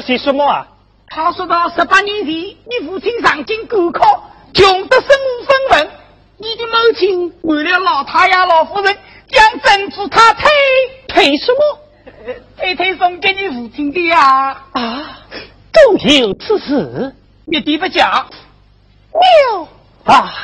说什么啊？他说到十八年前，你父亲上京赶考，穷得身无分文。你的母亲为了老太爷、老夫人，将珍珠他推推什么？推推送给你父亲的呀！啊，都有此事，一点不假。妙啊！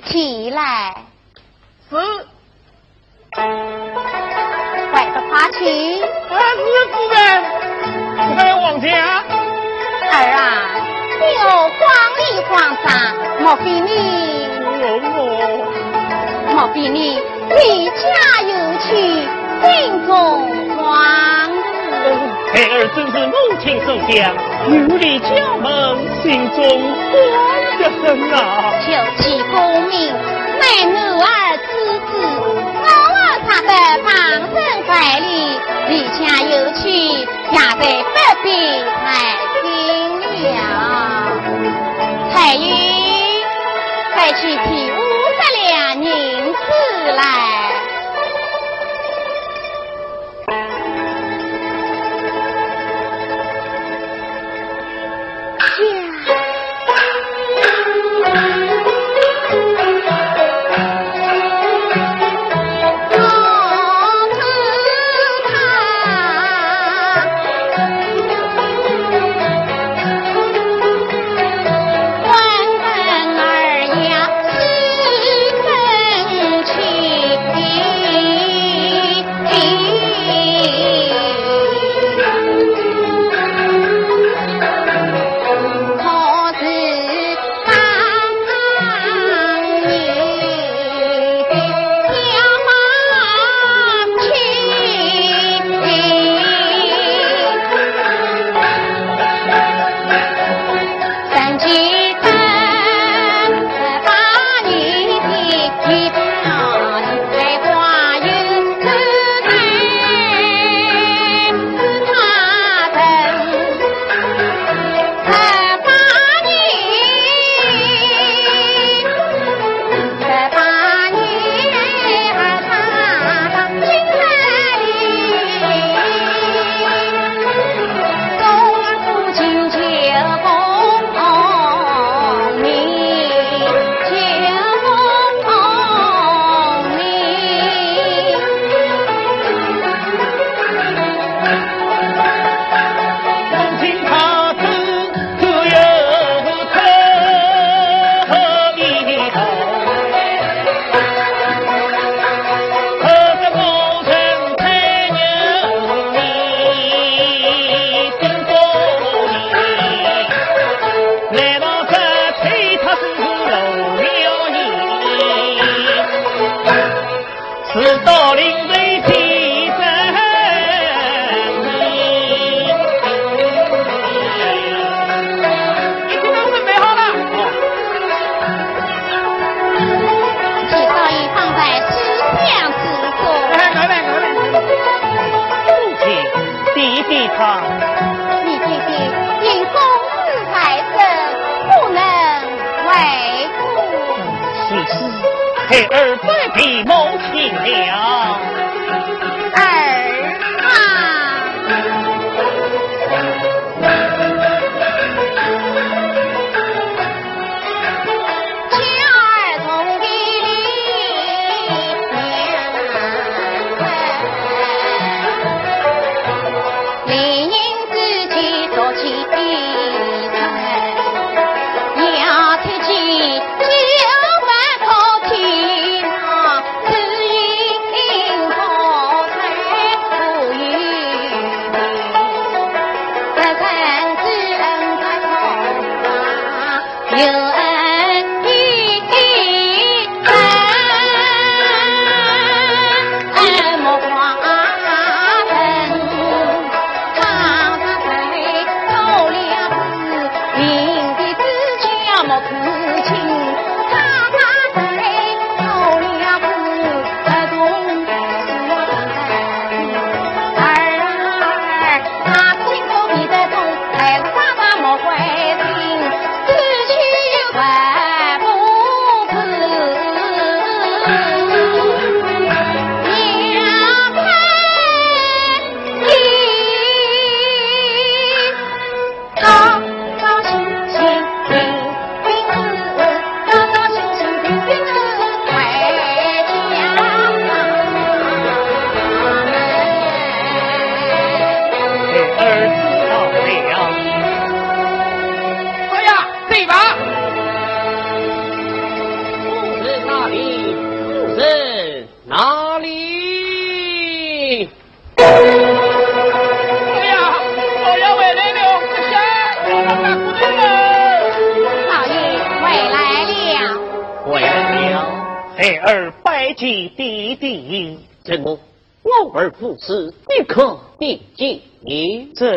起来，是，快的快！阿去？啊，是夫人，快往家。儿啊，你我光里光上，莫非你？我莫非你离家有去，心中慌孩儿正是母亲所想，有离家门，心中慌得很啊。求其功名，乃女儿之子，我儿他得旁生百里，离家有去，也在不必太心了。彩云，快去替五十两银子来。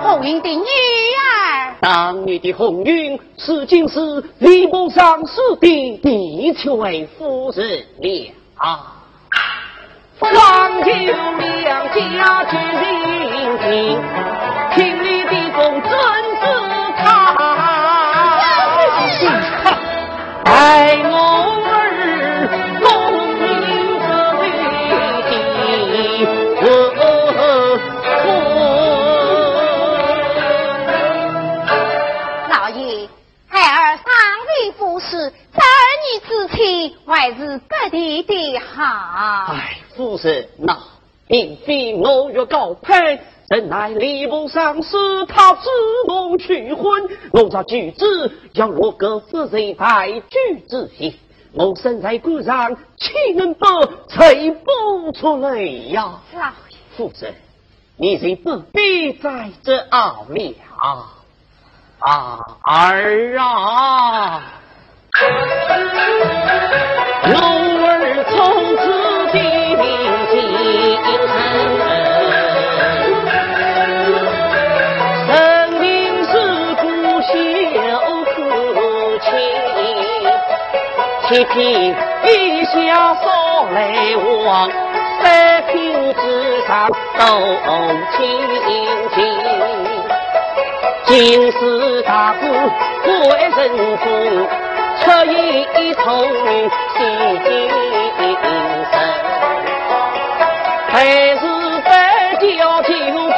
红云的女儿。当年的红云，是今是礼部尚书的嫡妾夫人了。方九两家之邻近，听你的公尊子。爱我还是各地的好。哎，夫人，呐并非我欲高攀。怎奈礼部尚书他指我去婚，我这举子要落个夫人在举之下，我身在官上，岂能不垂不出来呀？老爷，夫人，你就不必在这熬了啊儿啊，我儿从奴儿从此的名进城。七品一下扫来往，三品之上都清净。进士大夫贵人中，出一通心精神。还是白叫九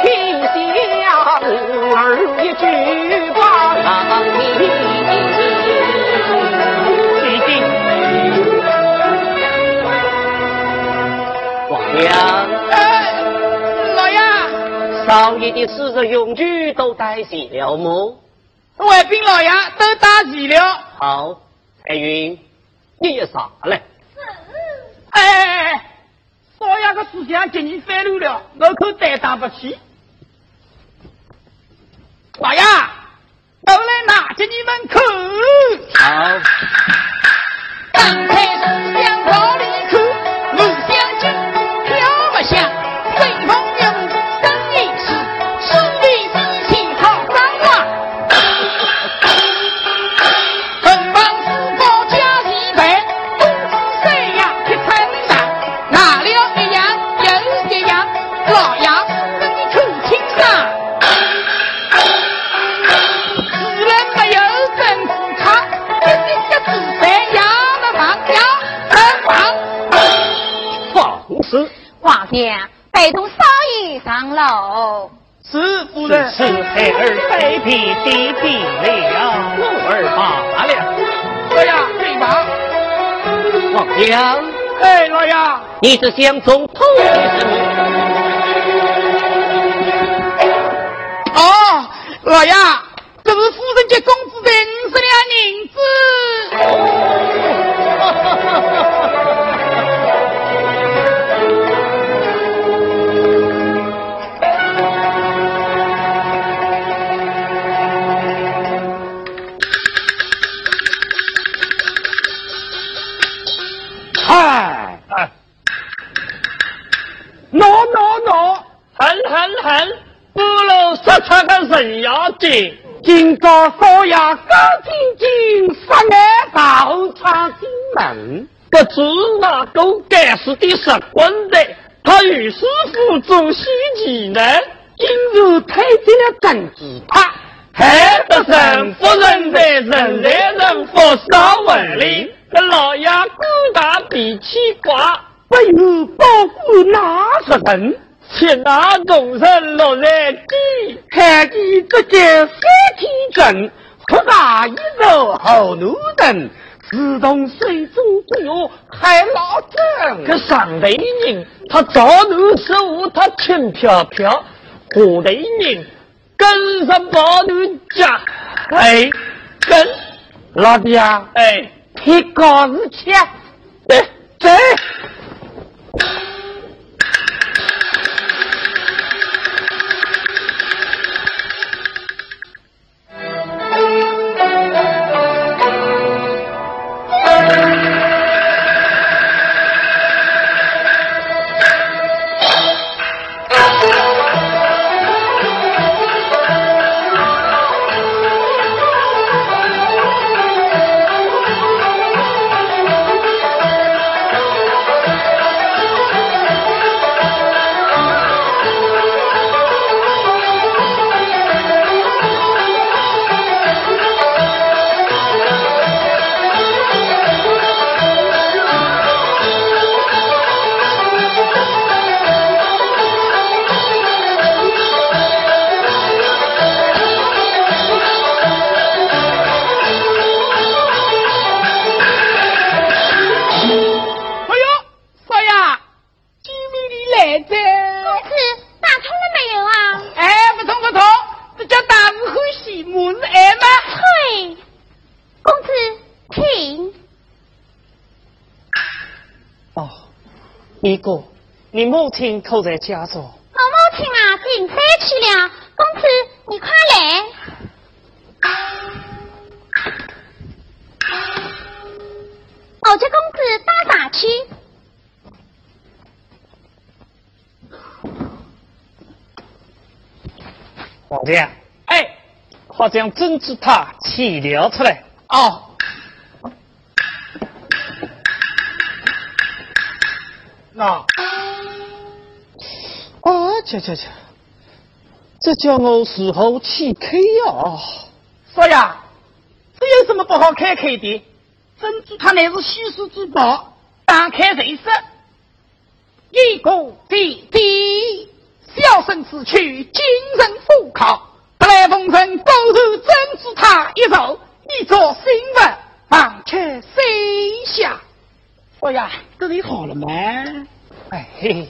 品香儿一句把名。娘，哎老爷，少爷的私人用具都带齐了么？外宾老爷都带齐了。好，彩云，你也上来。哎，少爷的思想给你反路了，我可担当不起。老爷，我来拿着你门口。好。娘，陪同少爷上楼。是夫人，是孩儿拜别弟弟了，我儿罢了。老爷，对吧？王娘，哎，老爷，你是想中偷什么？哦，老爷，这是夫人给公子的五十两他个人要紧，今朝少爷刚进京，十年到场进门，不知哪个该死的石棍的，他与师傅做西岐呢？今日推进了政治派，害得人夫人在人来人佛少文里，这老爷孤大脾气挂，不有保护哪十人？且那众人落在地，看见这件三天阵，福大一手后奴人，自动水中之药还老正。可上头人他早奴失误，他轻飘飘；下头人跟上保奴家，哎，跟老弟啊，哎，提高士气，对走。母亲可在家中？我母亲啊，进山去了。公子，你快来！我家公子打啥去？皇帝，哎，快将珍珠塔起了出来。哦。啊！啊，这这这，这叫我如何去开呀？少爷，这有什么不好开开的？珍珠它乃是稀世之宝，打开谁识？一个弟弟，小生此去精神复考，不来奉承，保守珍珠塔一手，你做新闻，忙却谁下？少爷，这里好了吗？哎嘿，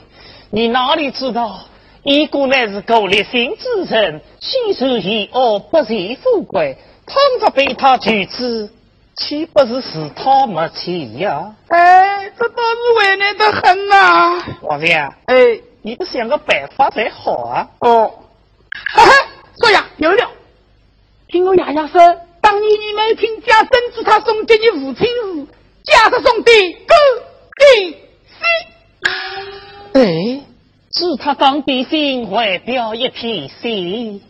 你哪里知道？一个乃是个立心之人，心术险恶，不求富贵。倘若被他拒之，岂不是自讨没趣呀？哎，这倒是为难的很呐！王爷，哎，你不想个办法才好啊？哦，哈哈，少爷有了。听我爷爷说，当年你们听家珍珠他送给你父亲时，家是送的高定西。哎，知他刚比心，外表一片心。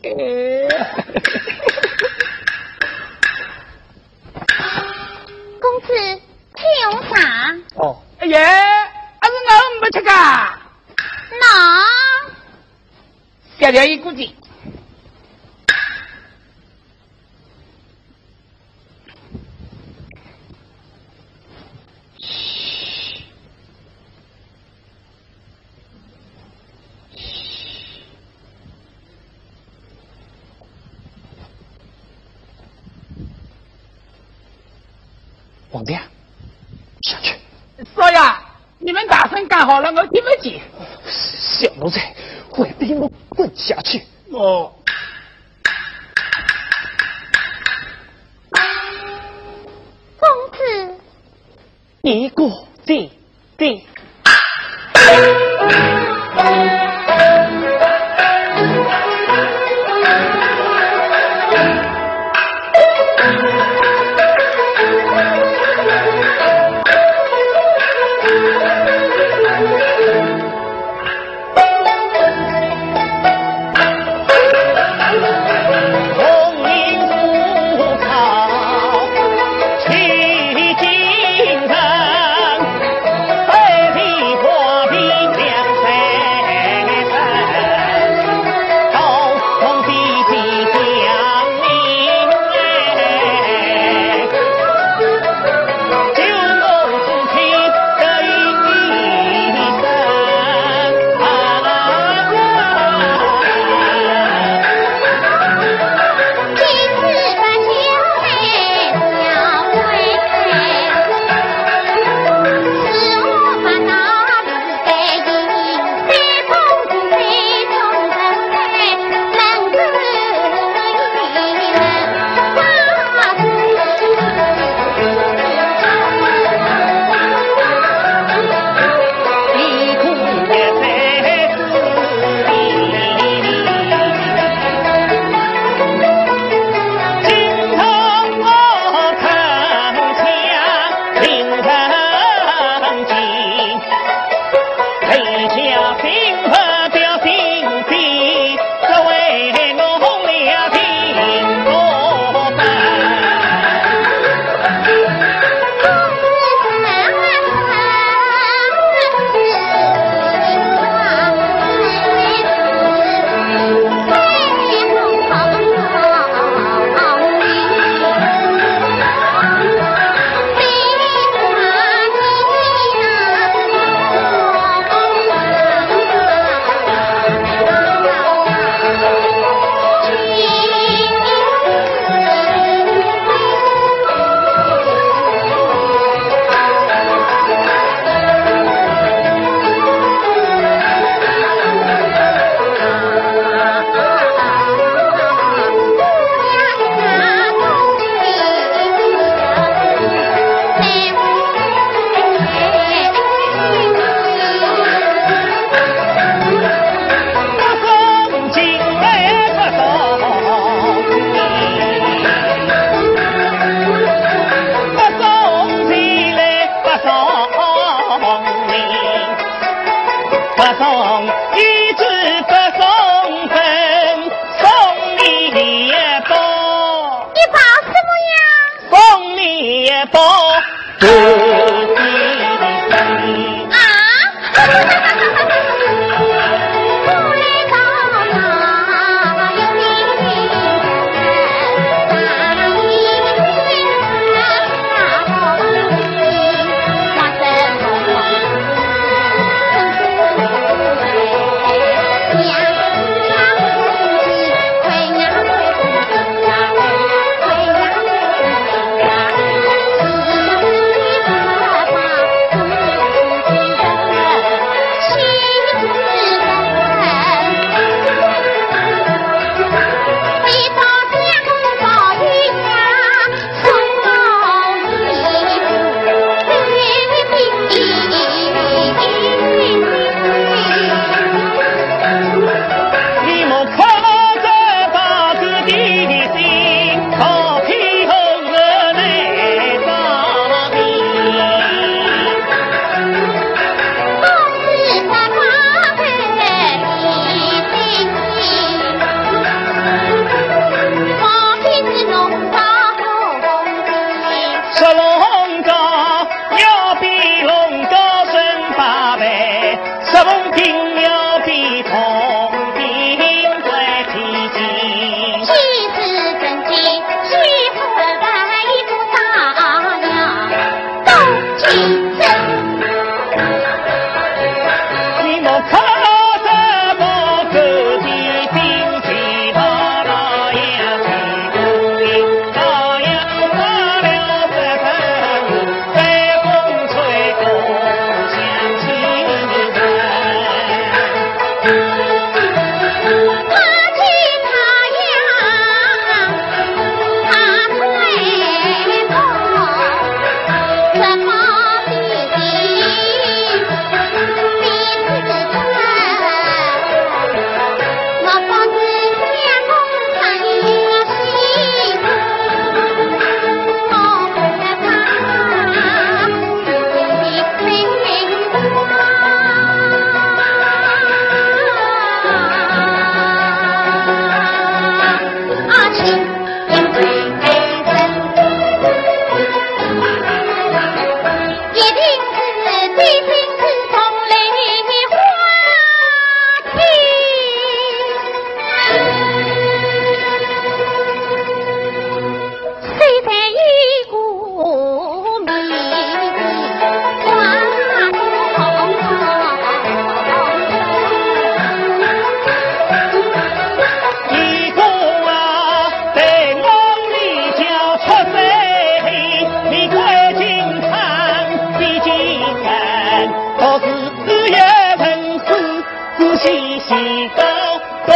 公子，请用茶。哦，哎呀，还是我没吃噶。那，小条一估计。王殿，下去。少爷，你们大声干好了，我听不见。小奴才，快逼我滚下去。哦。公子，一个对对。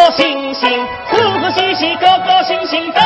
高高兴兴，欢欢喜喜，高高兴兴。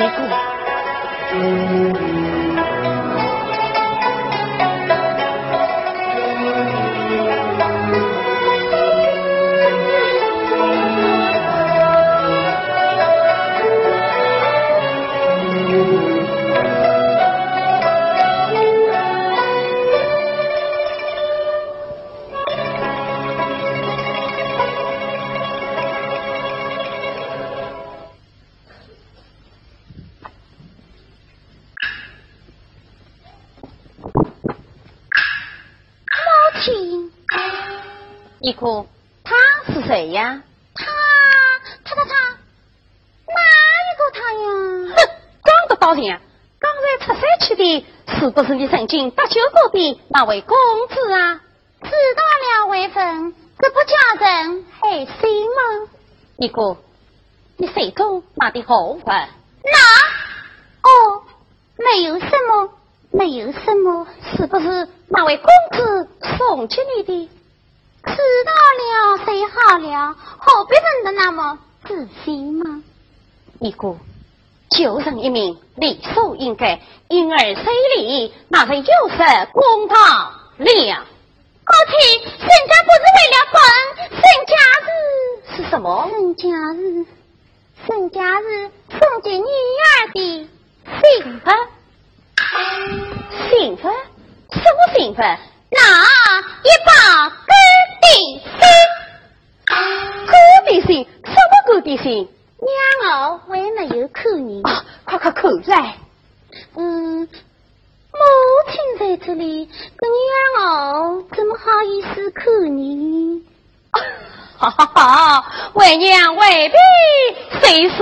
一个。尼姑，他是谁呀？他，他他他，哪一个他呀？哼，讲得到人，刚才出山去的，是不是你曾经搭救过的那位公子啊？知道了，微分，这不叫人害心吗？尼姑，你手中拿的红粉？那，哦，没有什么，没有什么，是不是那位公子送给你的？知道了，最好了，何必问得那么仔细吗？尼姑，救人一命，理所应该，因而随礼，那是有失公道了。父亲，人家不是为了本，人家是是什么？人家是人家是送给女儿的信份。信份？什么信份？那一把哥的信。哥的信？什么哥的心？娘儿还没有看你。啊，快快看来。嗯。母亲在这里，个女儿怎么好意思看你？哈哈哈！为娘未必谁是。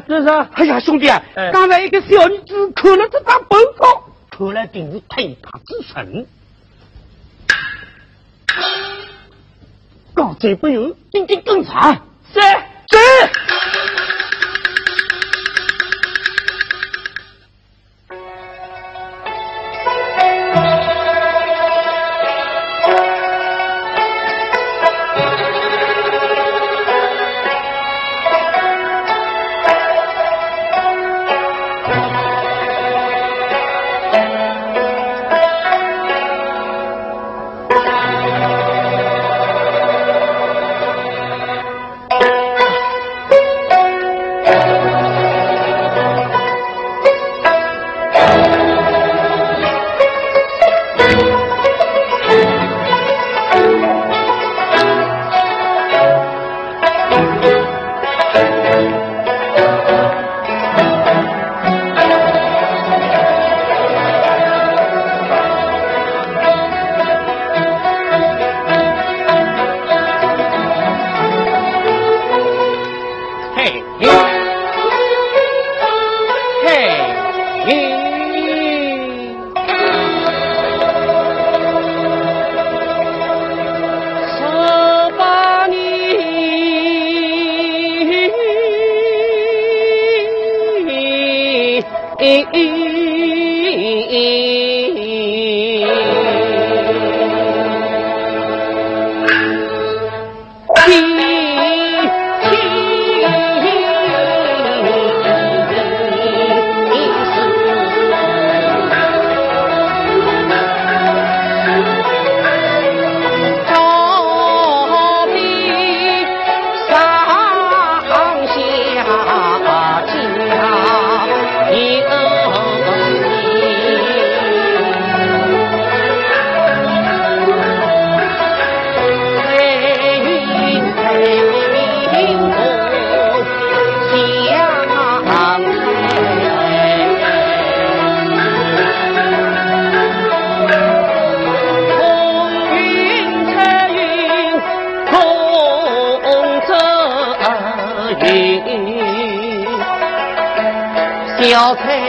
是是，哎呀，兄弟啊，刚才一个小女子看了这张报告，看来定是推塔之神。刚才不有，今天更惨。是是。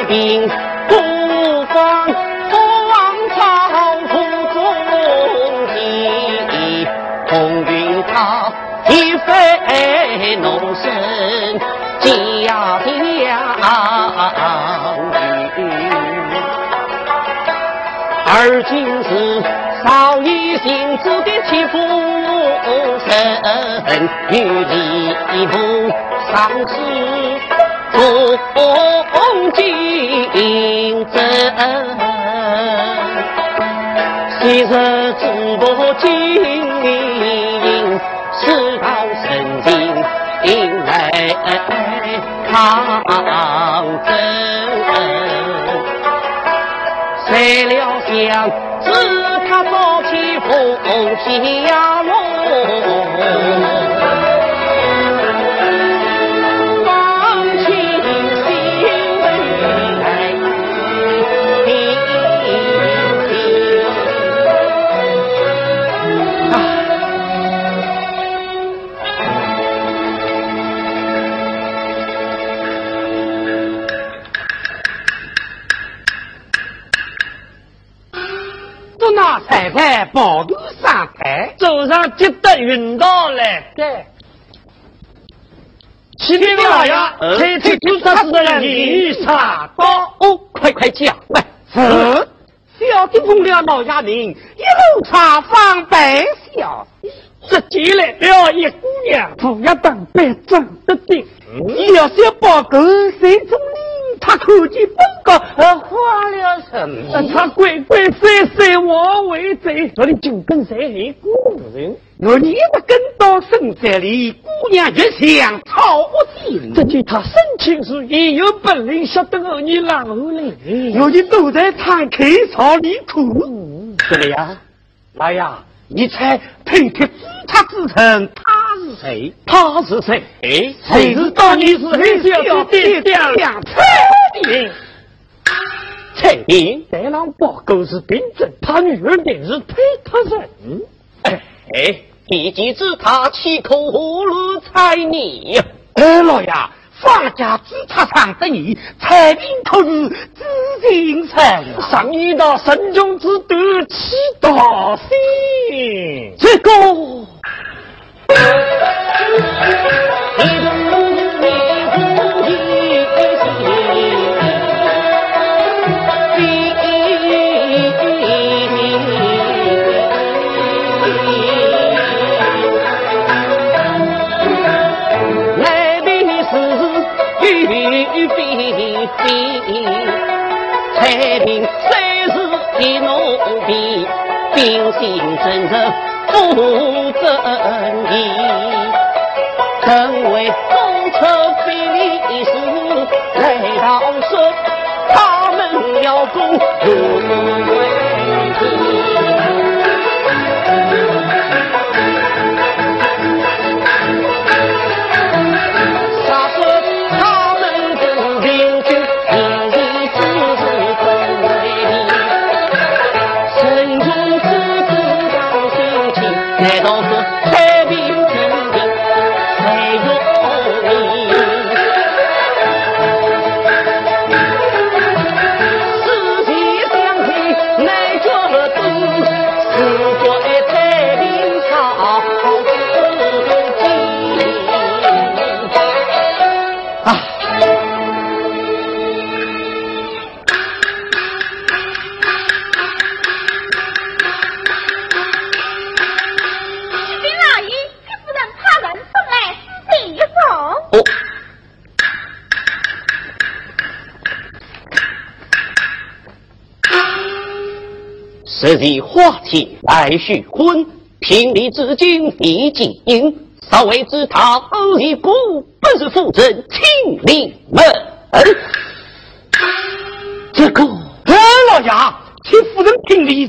小彩屏不放放草土中地，风云涛一飞弄声家乡雨，而今是少一心子的欺负神，与礼部上司。共竞争，昔日直播经营，世道神经迎来抗争。谁料想，自他早起风下落。太太抱头上台，走上急得晕倒来。对，启禀老爷，太太就他是的女茶到哦，快快讲喂。是，小弟奉了老爷命，一路查访百小，只见来了一姑娘，不要当白长得顶，小小报告谁中领。他看见本高而慌了神，他鬼鬼祟祟我为贼，我的就跟谁一个人？我你不跟到深山里，姑娘越想操心。这见他生情时也有本领，晓得我你哪后来？我你都在敞开草里哭。怎么样？来呀，你猜配贴他之称，他是谁？他是谁？谁知道你是黑小的两菜？明，蔡明，白狼报狗是病症，他女儿定是推他人。哎，你既知他岂可如猜你？哎，老爷，放假只差上得你，彩民可是知心人，上一道神中之德，气大心。这个。太平虽是一奴婢，秉性正直，负正义，身为公车非礼事，来到说他们要公这日花期来续婚，聘礼至今已经稍微知他二一姑本是夫人亲临门。这个，哎，老爷，请夫人聘礼，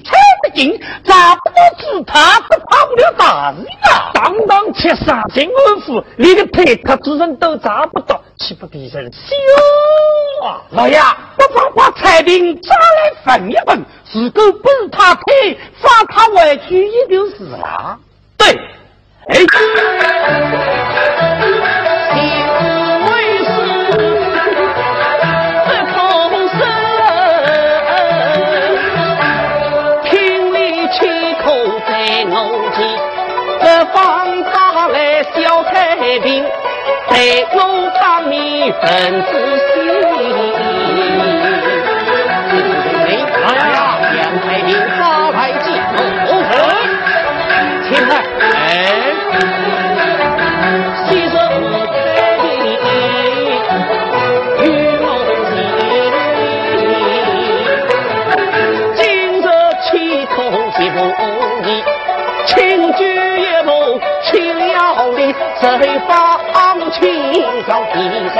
猜得进，咋不到知他，不怕不了大事啊！当当切杀进官府，连个配他之人都查不到，岂不敌人羞啊？老爷，不妨把彩屏抓来分一分。如果不是他配，放他回去也就是了。对，哎，方打来小太平，在我方面分子心。哎呀，杨太平发来进哦，请来，哎，西手太平与我行，今日气空一不易，轻举一步去了你，谁放清早提神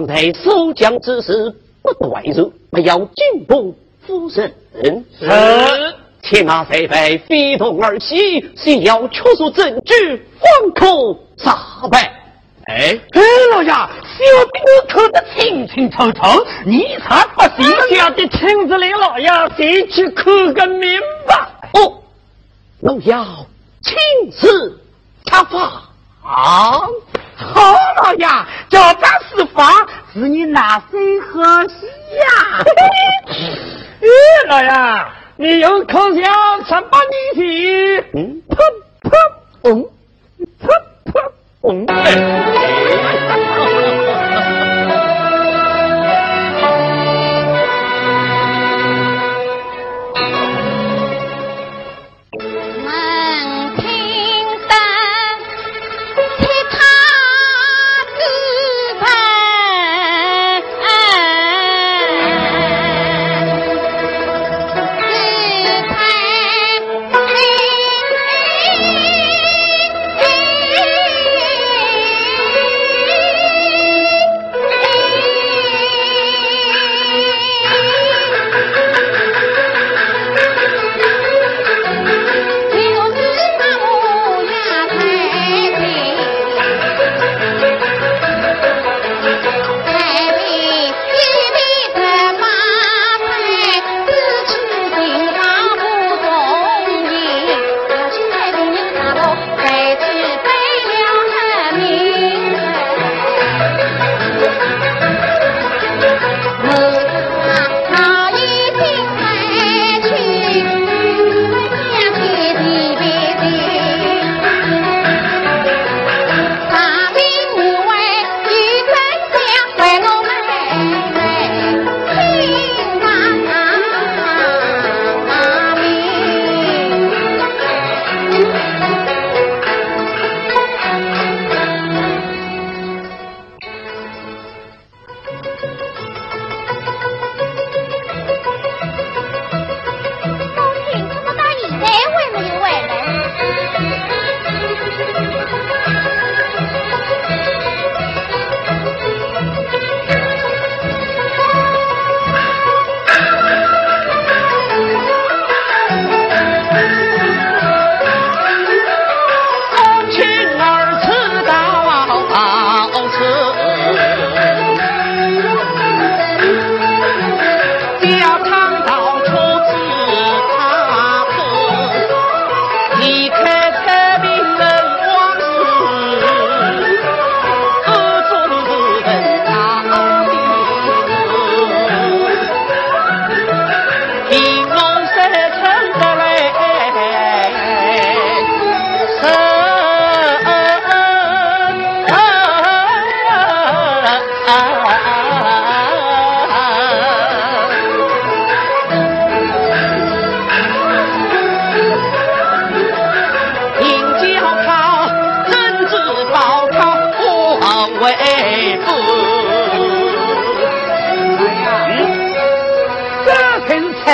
方才守将之事不外入，不要惊动夫人。是，且马飞飞飞动而起，需要确凿证据，方可杀败。哎，哎，老爷，小弟我看得清清楚楚，你才不信？小的亲自领老爷先去看个明白。哦，我要亲自查法啊。好老爷，叫咱施法，是你拿谁喝喜呀？哎，老爷，你用口香三把你的，嗯，噗噗嗯，噗噗嗡。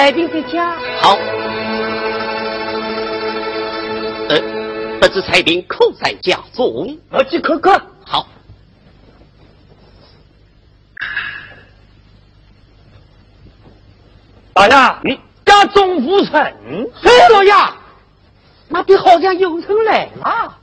彩萍的家。好。呃，不知彩萍可在家中？我去看看。好。大爷，家中无人。哎，老爷，那边好像有人来了。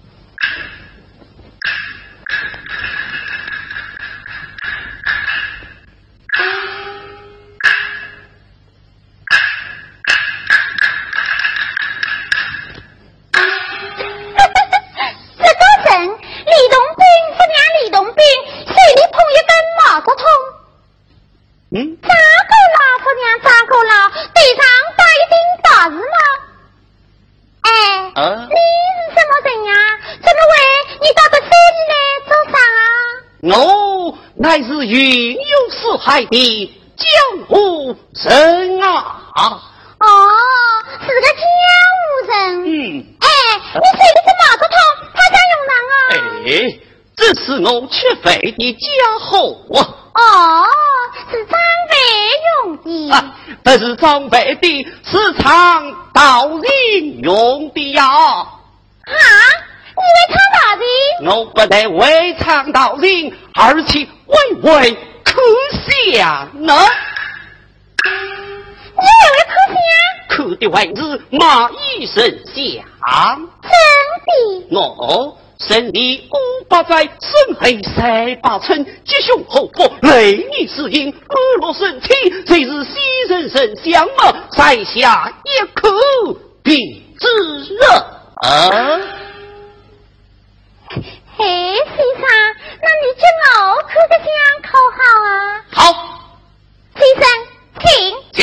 海的江湖人啊！哦，是个江湖人。嗯。哎，你睡的是马头汤，他家用人啊？哎，这是我吃肥的家伙啊！哦，是长辈用的。啊，不是长辈的，是长道人用的呀。啊？你为唱大人？我不但为唱道人，而且微微可想呢。你微微可想？可的为是马一神像。真的？我身历五八载，身黑三八寸，吉凶祸福，雷雨是阴，日落神气，这是西人神像嘛，在下一口便知热。嘿，先生，那你叫我口个香可好啊？好，先生，请。请。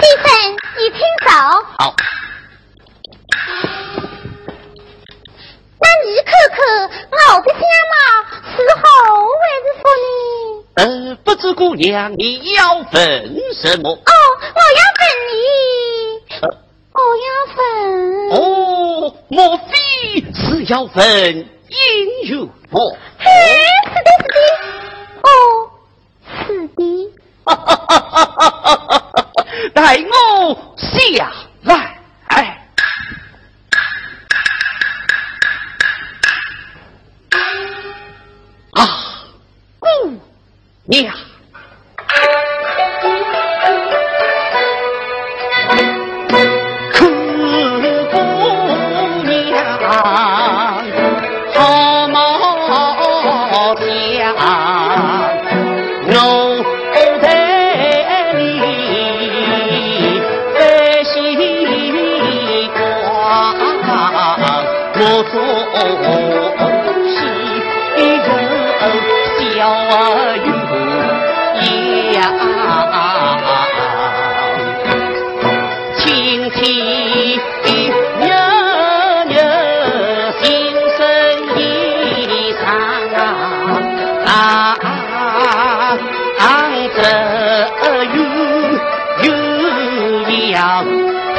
先生，你请走。好。那你看看我的相貌是好还是福呢？呃，不知姑娘你要问什么？哦，我要问你，我哦，莫非是要问姻缘？嘿，是的，是的。哦，是的。哈哈哈哈哈哈！待我下来。啊，姑娘。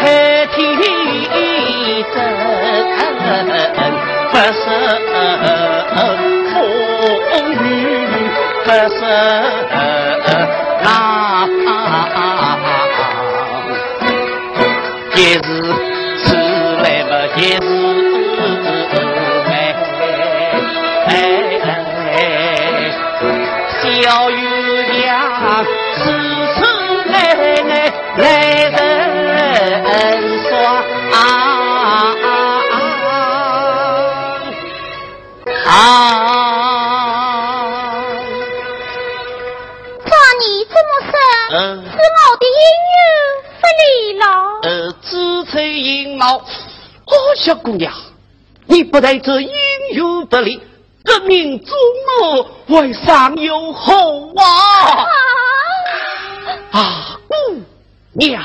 黑天不收风雨，不收拉，也是来不。小姑娘，你不在这应有不利，这命中我为上有后啊！啊，姑娘。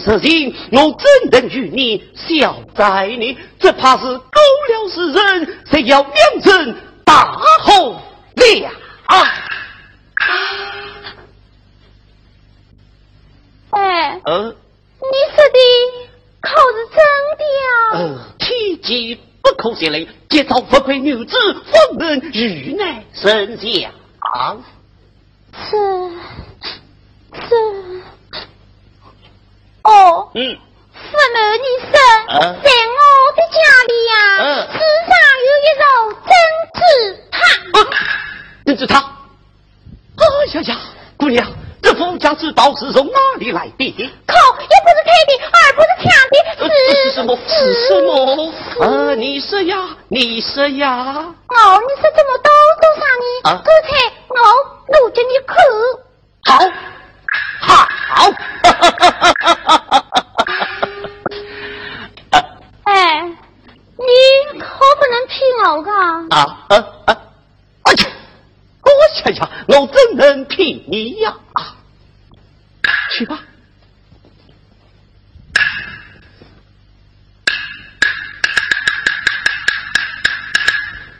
不说出实情，我怎能与你小灾呢？只怕是勾了世人，谁要两人大红了。哎，呃，你说的可是真的呃，天机不可泄露，节操不愧女子，方能遇难生祥。是。是哦，嗯，父母你生在我的家里呀，世上有一肉珍珠汤，珍珠汤。哎呀呀，姑娘，这富家之宝是从哪里来的？可也不是开的，而不是抢的，是是什么？是什么？啊，你说呀，你说呀。哦，你说这么多多少呢？啊，刚才我录着你口。好。好，哎，你可不能骗我噶！啊啊啊！我去，我想想，我怎能骗你呀？啊，去吧。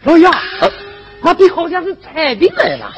哎呀，那边好像是彩兵来了。